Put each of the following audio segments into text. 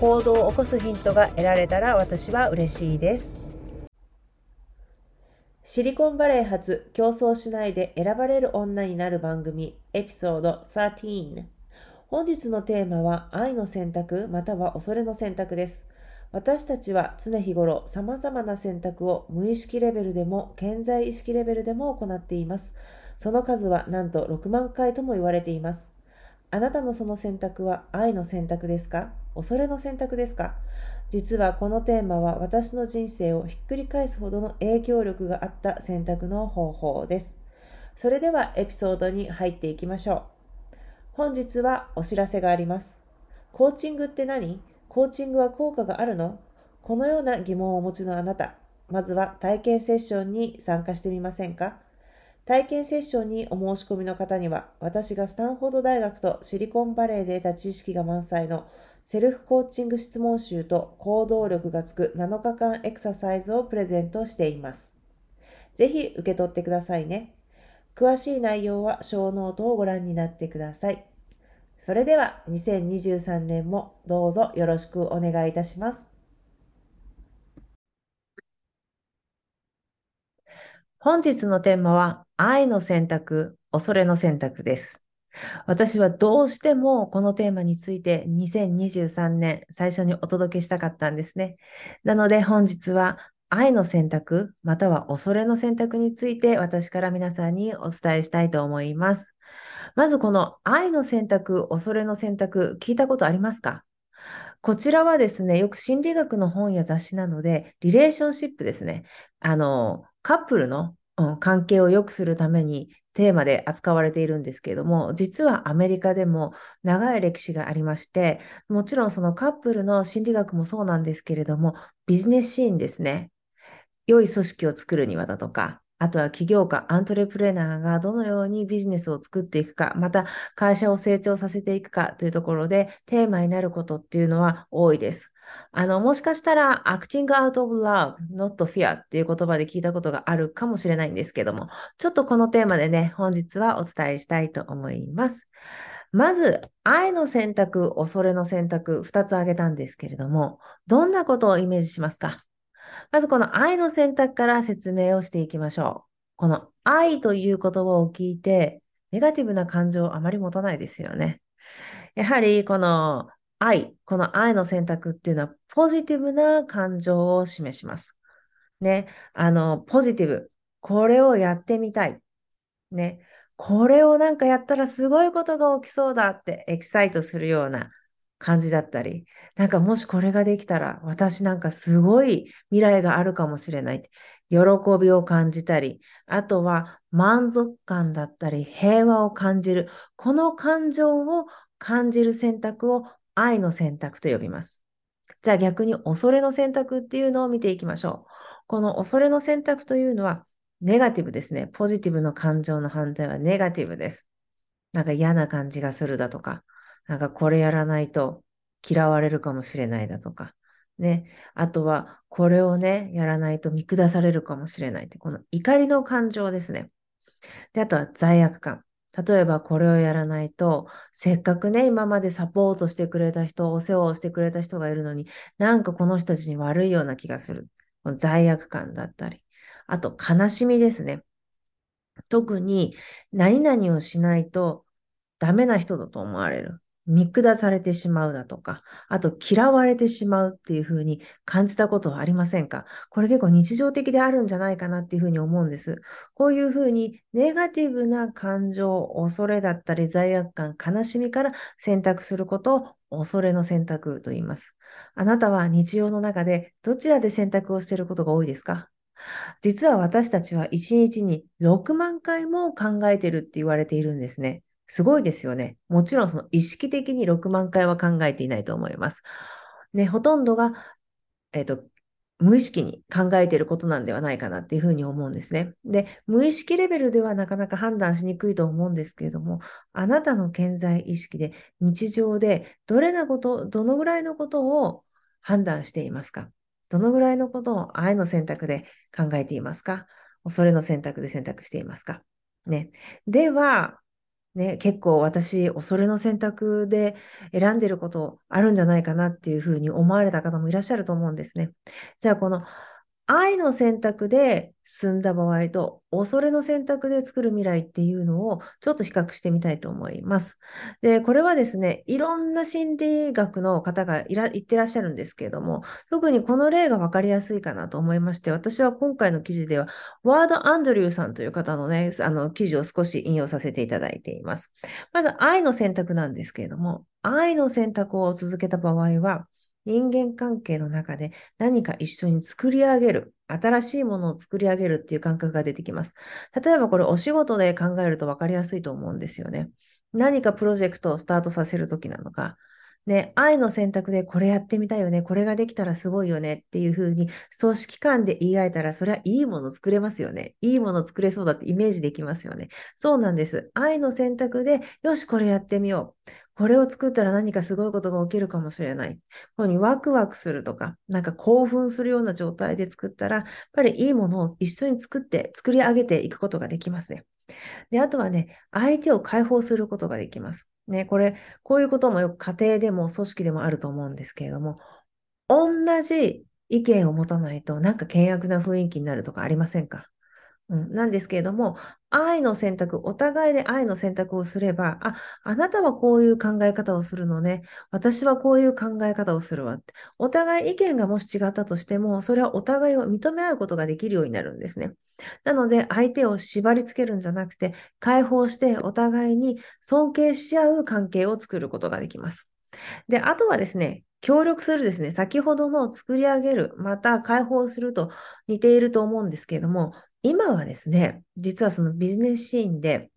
行動を起こすヒントが得られたら私は嬉しいです。シリコンバレー発競争しないで選ばれる女になる番組エピソード13本日のテーマは愛の選択または恐れの選択です。私たちは常日頃様々な選択を無意識レベルでも健在意識レベルでも行っています。その数はなんと6万回とも言われています。あなたのその選択は愛の選択ですか？恐れの選択ですか？実はこのテーマは私の人生をひっくり返すほどの影響力があった選択の方法です。それではエピソードに入っていきましょう。本日はお知らせがあります。コーチングって何？コーチングは効果があるの？このような疑問をお持ちのあなた、まずは体験セッションに参加してみませんか？体験セッションにお申し込みの方には、私がスタンフォード大学とシリコンバレーで得た知識が満載のセルフコーチング質問集と行動力がつく7日間エクササイズをプレゼントしています。ぜひ受け取ってくださいね。詳しい内容はショーノートをご覧になってください。それでは2023年もどうぞよろしくお願いいたします。本日のテーマは愛の選択、恐れの選択です。私はどうしてもこのテーマについて2023年最初にお届けしたかったんですね。なので本日は愛の選択または恐れの選択について私から皆さんにお伝えしたいと思います。まずこの愛の選択、恐れの選択聞いたことありますか？こちらはですね、よく心理学の本や雑誌なので、リレーションシップですね。あの、カップルの、うん、関係を良くするためにテーマで扱われているんですけれども、実はアメリカでも長い歴史がありまして、もちろんそのカップルの心理学もそうなんですけれども、ビジネスシーンですね。良い組織を作るにはだとか、あとは起業家、アントレプレーナーがどのようにビジネスを作っていくか、また会社を成長させていくかというところでテーマになることっていうのは多いです。あの、もしかしたら、acting out of love, not fear っていう言葉で聞いたことがあるかもしれないんですけども、ちょっとこのテーマでね、本日はお伝えしたいと思います。まず、愛の選択、恐れの選択、2つ挙げたんですけれども、どんなことをイメージしますか？まずこの愛の選択から説明をしていきましょう。この愛という言葉を聞いて、ネガティブな感情をあまり持たないですよね。やはりこの愛、この愛の選択っていうのはポジティブな感情を示します。ね、あの、ポジティブ。これをやってみたい。ね、これをなんかやったらすごいことが起きそうだってエキサイトするような感じだったり、なんかもしこれができたら私なんかすごい未来があるかもしれないって。喜びを感じたり、あとは満足感だったり平和を感じる。この感情を感じる選択を愛の選択と呼びます。じゃあ逆に恐れの選択っていうのを見ていきましょう。この恐れの選択というのはネガティブですね。ポジティブの感情の反対はネガティブです。なんか嫌な感じがするだとか、なんかこれやらないと嫌われるかもしれないだとか、ね。あとは、これをね、やらないと見下されるかもしれないって、この怒りの感情ですね。で、あとは罪悪感。例えばこれをやらないと、せっかくね、今までサポートしてくれた人、お世話をしてくれた人がいるのに、なんかこの人たちに悪いような気がする。罪悪感だったり。あと、悲しみですね。特に、何々をしないとダメな人だと思われる。見下されてしまうだとか、あと嫌われてしまうっていうふうに感じたことはありませんか？これ結構日常的であるんじゃないかなっていうふうに思うんです。こういうふうにネガティブな感情、恐れだったり罪悪感、悲しみから選択することを恐れの選択と言います。あなたは日常の中でどちらで選択をしていることが多いですか？実は私たちは1日に6万回も考えているって言われているんですね。すごいですよね。もちろんその意識的に6万回は考えていないと思います。ね、ほとんどが、えっ、ー、と、無意識に考えていることなんではないかなっていうふうに思うんですね。で、無意識レベルではなかなか判断しにくいと思うんですけれども、あなたの健在意識で日常でどれなこと、どのぐらいのことを判断していますか？どのぐらいのことを愛の選択で考えていますか？恐れの選択で選択していますか？ね。では、ね、結構私、恐れの選択で選んでることあるんじゃないかなっていうふうに思われた方もいらっしゃると思うんですね。じゃあ、この愛の選択で進んだ場合と、恐れの選択で作る未来っていうのをちょっと比較してみたいと思います。で、これはですね、いろんな心理学の方がいら言ってらっしゃるんですけれども、特にこの例が分かりやすいかなと思いまして、私は今回の記事では、ワード・アンドリューさんという方のね、あの記事を少し引用させていただいています。まず、愛の選択なんですけれども、愛の選択を続けた場合は、人間関係の中で何か一緒に作り上げる、新しいものを作り上げるっていう感覚が出てきます。例えばこれお仕事で考えると分かりやすいと思うんですよね。何かプロジェクトをスタートさせるときなのか、ね、愛の選択でこれやってみたいよね、これができたらすごいよねっていうふうに組織間で言い合えたら、それはいいもの作れますよね。いいもの作れそうだってイメージできますよね。そうなんです。愛の選択で、よし、これやってみよう。これを作ったら何かすごいことが起きるかもしれない。こうにワクワクするとか、なんか興奮するような状態で作ったら、やっぱりいいものを一緒に作って、作り上げていくことができますね。で、あとはね、相手を解放することができます。ね、これ、こういうこともよく家庭でも組織でもあると思うんですけれども、同じ意見を持たないと、なんか険悪な雰囲気になるとかありませんか？うん、なんですけれども、愛の選択、お互いで愛の選択をすれば、あ、あなたはこういう考え方をするのね、私はこういう考え方をするわって。お互い意見がもし違ったとしても、それはお互いを認め合うことができるようになるんですね。なので、相手を縛り付けるんじゃなくて、解放してお互いに尊敬し合う関係を作ることができます。で、あとはですね、協力するですね、先ほどの作り上げる、また解放すると似ていると思うんですけれども、今はですね、実はそのビジネスシーンで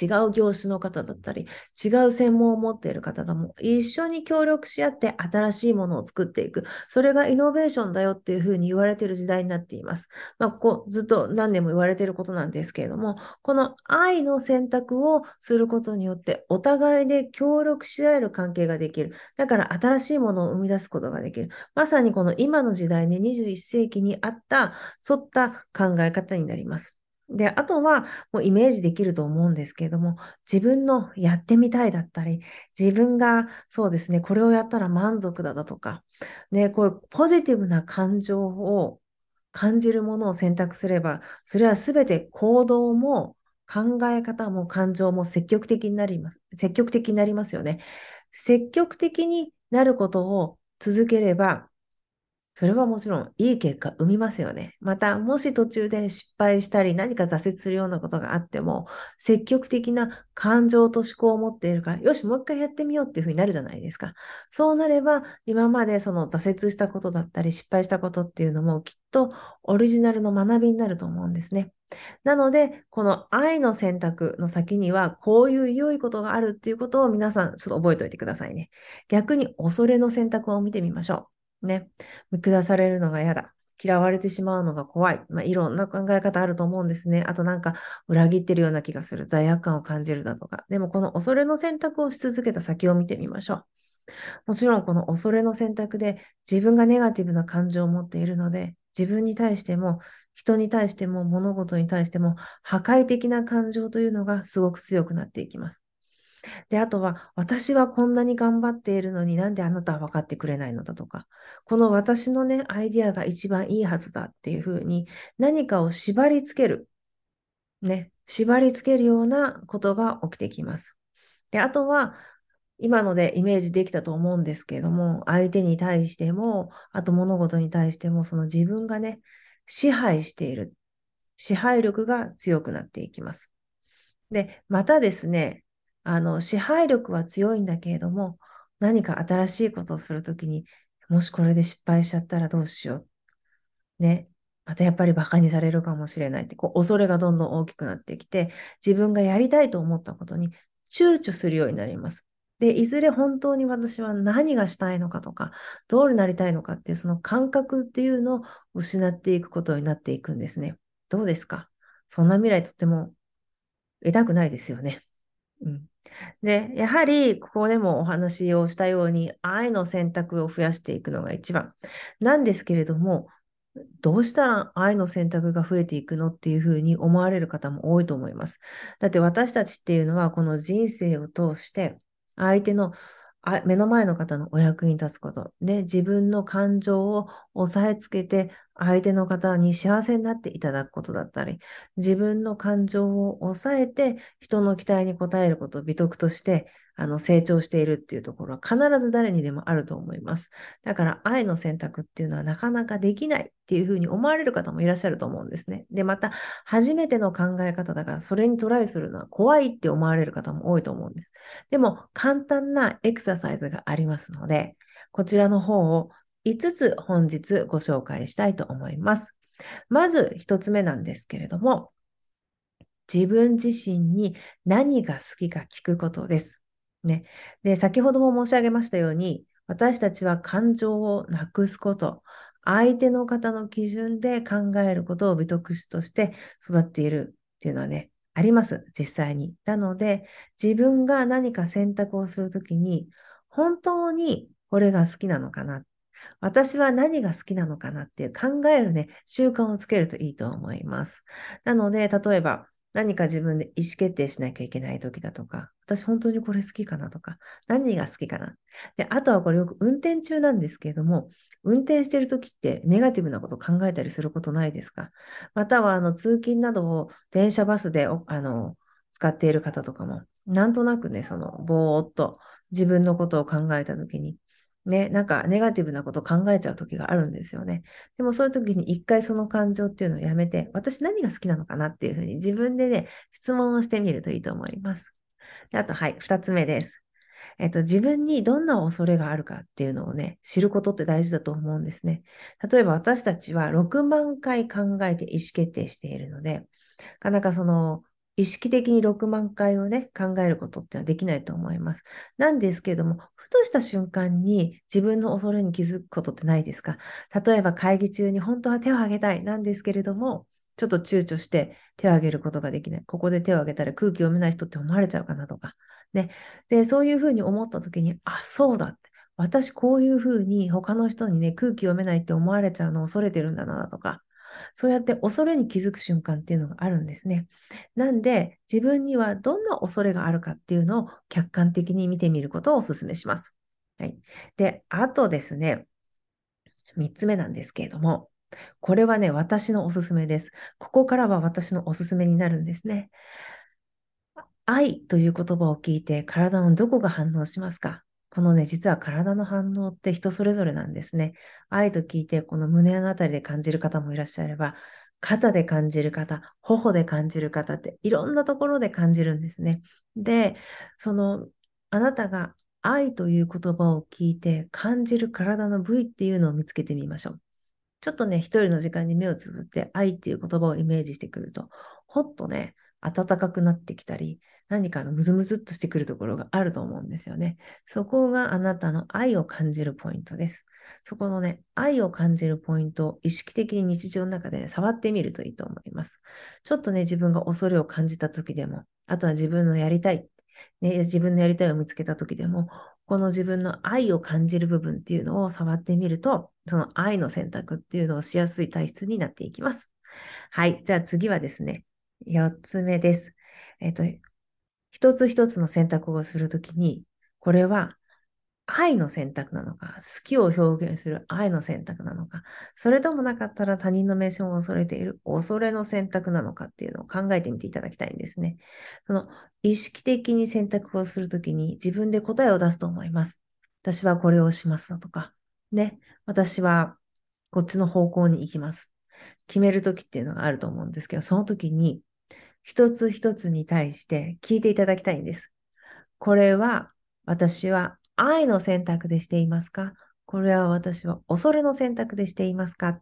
違う業種の方だったり、違う専門を持っている方とも一緒に協力し合って新しいものを作っていく。それがイノベーションだよっていうふうに言われている時代になっています。まあ、こうずっと何年も言われていることなんですけれども、この愛の選択をすることによってお互いで協力し合える関係ができる。だから新しいものを生み出すことができる。まさにこの今の時代に21世紀にあった、沿った考え方になります。で、あとは、もうイメージできると思うんですけれども、自分のやってみたいだったり、自分がそうですね、これをやったら満足だだとか、ね、こういうポジティブな感情を感じるものを選択すれば、それはすべて行動も考え方も感情も積極的になります。積極的になりますよね。積極的になることを続ければ、それはもちろんいい結果生みますよね。また、もし途中で失敗したり何か挫折するようなことがあっても、積極的な感情と思考を持っているから、よし、もう一回やってみようっていうふうになるじゃないですか。そうなれば、今までその挫折したことだったり、失敗したことっていうのもきっとオリジナルの学びになると思うんですね。なので、この愛の選択の先には、こういう良いことがあるっていうことを皆さんちょっと覚えておいてくださいね。逆に恐れの選択を見てみましょう。ね、見下されるのが嫌だ。嫌われてしまうのが怖い。まあ、いろんな考え方あると思うんですね。あとなんか裏切ってるような気がする。罪悪感を感じるだとか。でもこの恐れの選択をし続けた先を見てみましょう。もちろんこの恐れの選択で自分がネガティブな感情を持っているので、自分に対しても、人に対しても、物事に対しても、破壊的な感情というのがすごく強くなっていきます。で、あとは、私はこんなに頑張っているのになんであなたは分かってくれないのだとか、この私のね、アイディアが一番いいはずだっていうふうに、何かを縛り付ける。ね、縛り付けるようなことが起きてきます。で、あとは、今のでイメージできたと思うんですけれども、相手に対しても、あと物事に対しても、その自分がね、支配している。支配力が強くなっていきます。で、またですね、あの、支配力は強いんだけれども、何か新しいことをするときに、もしこれで失敗しちゃったらどうしよう。ね。またやっぱり馬鹿にされるかもしれないって、こう恐れがどんどん大きくなってきて、自分がやりたいと思ったことに躊躇するようになります。で、いずれ本当に私は何がしたいのかとか、どうなりたいのかっていうその感覚っていうのを失っていくことになっていくんですね。どうですか？そんな未来とっても得たくないですよね。うん。で、やはり、ここでもお話をしたように、愛の選択を増やしていくのが一番なんですけれども、どうしたら愛の選択が増えていくのっていうふうに思われる方も多いと思います。だって私たちっていうのは、この人生を通して、相手の目の前の方のお役に立つこと。で、自分の感情を押さえつけて、相手の方に幸せになっていただくことだったり、自分の感情を抑えて、人の期待に応えることを美徳として、あの、成長しているっていうところは必ず誰にでもあると思います。だから愛の選択っていうのはなかなかできないっていうふうに思われる方もいらっしゃると思うんですね。で、また、初めての考え方だから、それにトライするのは怖いって思われる方も多いと思うんです。でも、簡単なエクササイズがありますので、こちらの方を5つ本日ご紹介したいと思います。まず1つ目なんですけれども、自分自身に何が好きか聞くことです。ね。で、先ほども申し上げましたように、私たちは感情をなくすこと、相手の方の基準で考えることを美徳師として育っているっていうのはね、あります、実際に。なので、自分が何か選択をするときに、本当にこれが好きなのかな。私は何が好きなのかなっていう考えるね、習慣をつけるといいと思います。なので、例えば、何か自分で意思決定しなきゃいけない時だとか、私本当にこれ好きかなとか、何が好きかな。で、あとはこれよく運転中なんですけれども、運転してる時ってネガティブなこと考えたりすることないですか？または、あの、通勤などを電車バスで、あの、使っている方とかも、なんとなくね、その、ぼーっと自分のことを考えた時に、ね、なんかネガティブなことを考えちゃう時があるんですよね。でもそういう時に一回その感情っていうのをやめて、私何が好きなのかなっていうふうに自分でね、質問をしてみるといいと思います。であと、はい、二つ目です。えっと、自分にどんな恐れがあるかっていうのをね、知ることって大事だと思うんですね。例えば私たちは6万回考えて意思決定しているので、なかなかその意識的に6万回をね、考えることってはできないと思います。なんですけれども、ふとした瞬間に自分の恐れに気づくことってないですか？例えば会議中に本当は手を挙げたいなんですけれども、ちょっと躊躇して手を挙げることができない。ここで手を挙げたら空気読めない人って思われちゃうかなとか。ね。で、そういうふうに思った時に、あ、そうだって。私こういうふうに他の人にね、空気読めないって思われちゃうのを恐れてるんだなとか。そうやって恐れに気づく瞬間っていうのがあるんですね。なんで、自分にはどんな恐れがあるかっていうのを客観的に見てみることをお勧めします。はい。で、あとですね、3つ目なんですけれども、これはね、私のおすすめです。ここからは私のおすすめになるんですね。愛という言葉を聞いて体のどこが反応しますか？このね、実は体の反応って人それぞれなんですね。愛と聞いて、この胸のあたりで感じる方もいらっしゃれば、肩で感じる方、頬で感じる方っていろんなところで感じるんですね。で、その、あなたが愛という言葉を聞いて感じる体の部位っていうのを見つけてみましょう。ちょっとね、一人の時間に目をつぶって愛っていう言葉をイメージしてくると、ほっとね、暖かくなってきたり、何かのムズムズっとしてくるところがあると思うんですよね。そこがあなたの愛を感じるポイントです。そこのね、愛を感じるポイントを意識的に日常の中で、ね、触ってみるといいと思います。ちょっとね、自分が恐れを感じた時でも、あとは自分のやりたい、ね、自分のやりたいを見つけた時でも、この自分の愛を感じる部分っていうのを触ってみると、その愛の選択っていうのをしやすい体質になっていきます。はい。じゃあ次はですね、4つ目です。えっ、と、一つ一つの選択をするときに、これは愛の選択なのか、好きを表現する愛の選択なのか、それともなかったら他人の目線を恐れている恐れの選択なのかっていうのを考えてみていただきたいんですね。その意識的に選択をするときに自分で答えを出すと思います。私はこれをしますだとか、ね、私はこっちの方向に行きます。決めるときっていうのがあると思うんですけど、その時に一つ一つに対して聞いていただきたいんです。これは私は愛の選択でしていますか？これは私は恐れの選択でしていますか？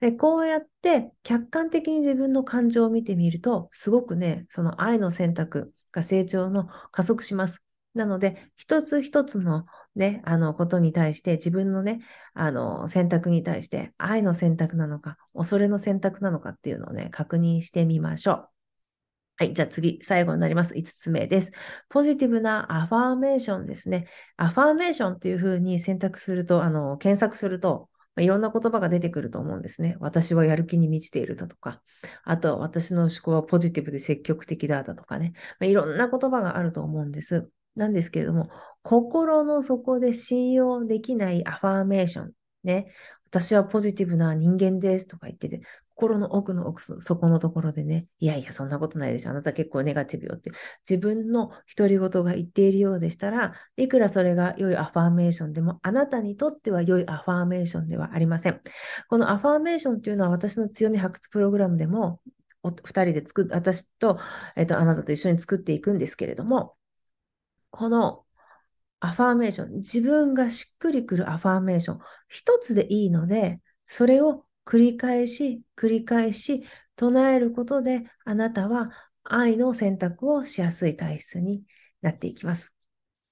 でこうやって客観的に自分の感情を見てみると、すごくね、その愛の選択が成長の加速します。なので、一つ一つのね、あのことに対して、自分のね、あの選択に対して、愛の選択なのか、恐れの選択なのかっていうのをね、確認してみましょう。はい。じゃあ次、最後になります。5つ目です。ポジティブなアファーメーションですね。アファーメーションっていうふうに選択すると、あの、検索すると、いろんな言葉が出てくると思うんですね。私はやる気に満ちているだとか、あとは私の思考はポジティブで積極的だだとかね。いろんな言葉があると思うんです。なんですけれども、心の底で信用できないアファーメーション。ね。私はポジティブな人間ですとか言ってて、心の奥の奥底のところでね、いやいや、そんなことないでしょ。あなた結構ネガティブよって、自分の独り言が言っているようでしたら、いくらそれが良いアファーメーションでも、あなたにとっては良いアファーメーションではありません。このアファーメーションっていうのは私の強み発掘プログラムでも、2人で作っ、私と、えっと、あなたと一緒に作っていくんですけれども、このアファーメーション、自分がしっくりくるアファーメーション、一つでいいので、それを繰り返し、繰り返し唱えることで、あなたは愛の選択をしやすい体質になっていきます。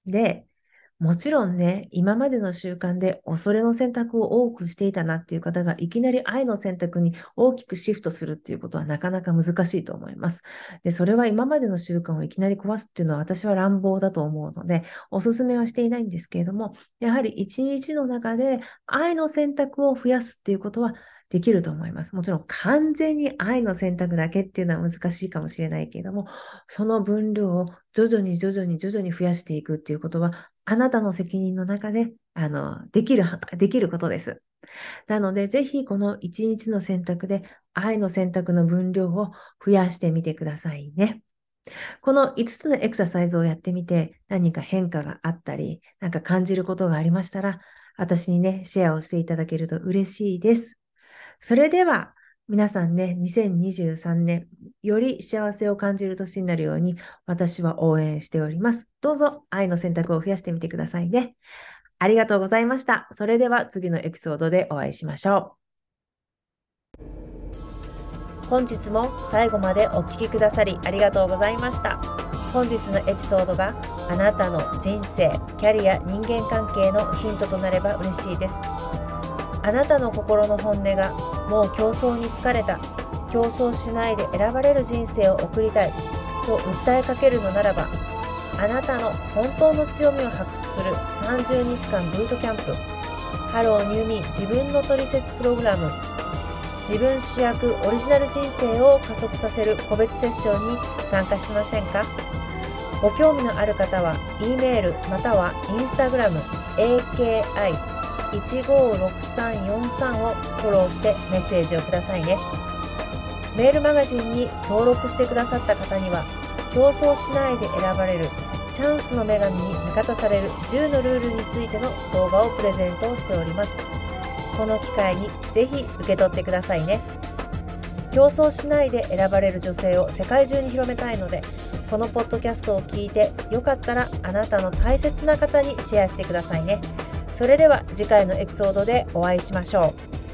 で、もちろんね、今までの習慣で恐れの選択を多くしていたなっていう方が、いきなり愛の選択に大きくシフトするっていうことはなかなか難しいと思います。で、それは今までの習慣をいきなり壊すっていうのは私は乱暴だと思うので、お勧めはしていないんですけれども、やはり一日の中で愛の選択を増やすっていうことはできると思います。もちろん完全に愛の選択だけっていうのは難しいかもしれないけれども、その分量を徐々に徐々に徐々に増やしていくっていうことは、あなたの責任の中で、あの、できる、できることです。なので、ぜひこの一日の選択で愛の選択の分量を増やしてみてくださいね。この5つのエクササイズをやってみて何か変化があったり、なんか感じることがありましたら、私にね、シェアをしていただけると嬉しいです。それでは、皆さんね、2023年、より幸せを感じる年になるように、私は応援しております。どうぞ愛の選択を増やしてみてくださいね。ありがとうございました。それでは次のエピソードでお会いしましょう。本日も最後までお聴きくださりありがとうございました。本日のエピソードがあなたの人生、キャリア、人間関係のヒントとなれば嬉しいです。あなたの心の本音がもう競争に疲れた。競争しないで選ばれる人生を送りたい。と訴えかけるのならばあなたの本当の強みを発掘する30日間ブートキャンプ。Hello New Me 自分のトリセツプログラム。自分主役オリジナル人生を加速させる個別セッションに参加しませんか？ご興味のある方は E メールまたは Instagram AKI 156343をフォローしてメッセージをくださいね。メールマガジンに登録してくださった方には競争しないで選ばれるチャンスの女神に味方される10のルールについての動画をプレゼントをしております。この機会にぜひ受け取ってくださいね。競争しないで選ばれる女性を世界中に広めたいのでこのポッドキャストを聞いてよかったらあなたの大切な方にシェアしてくださいね。それでは次回のエピソードでお会いしましょう。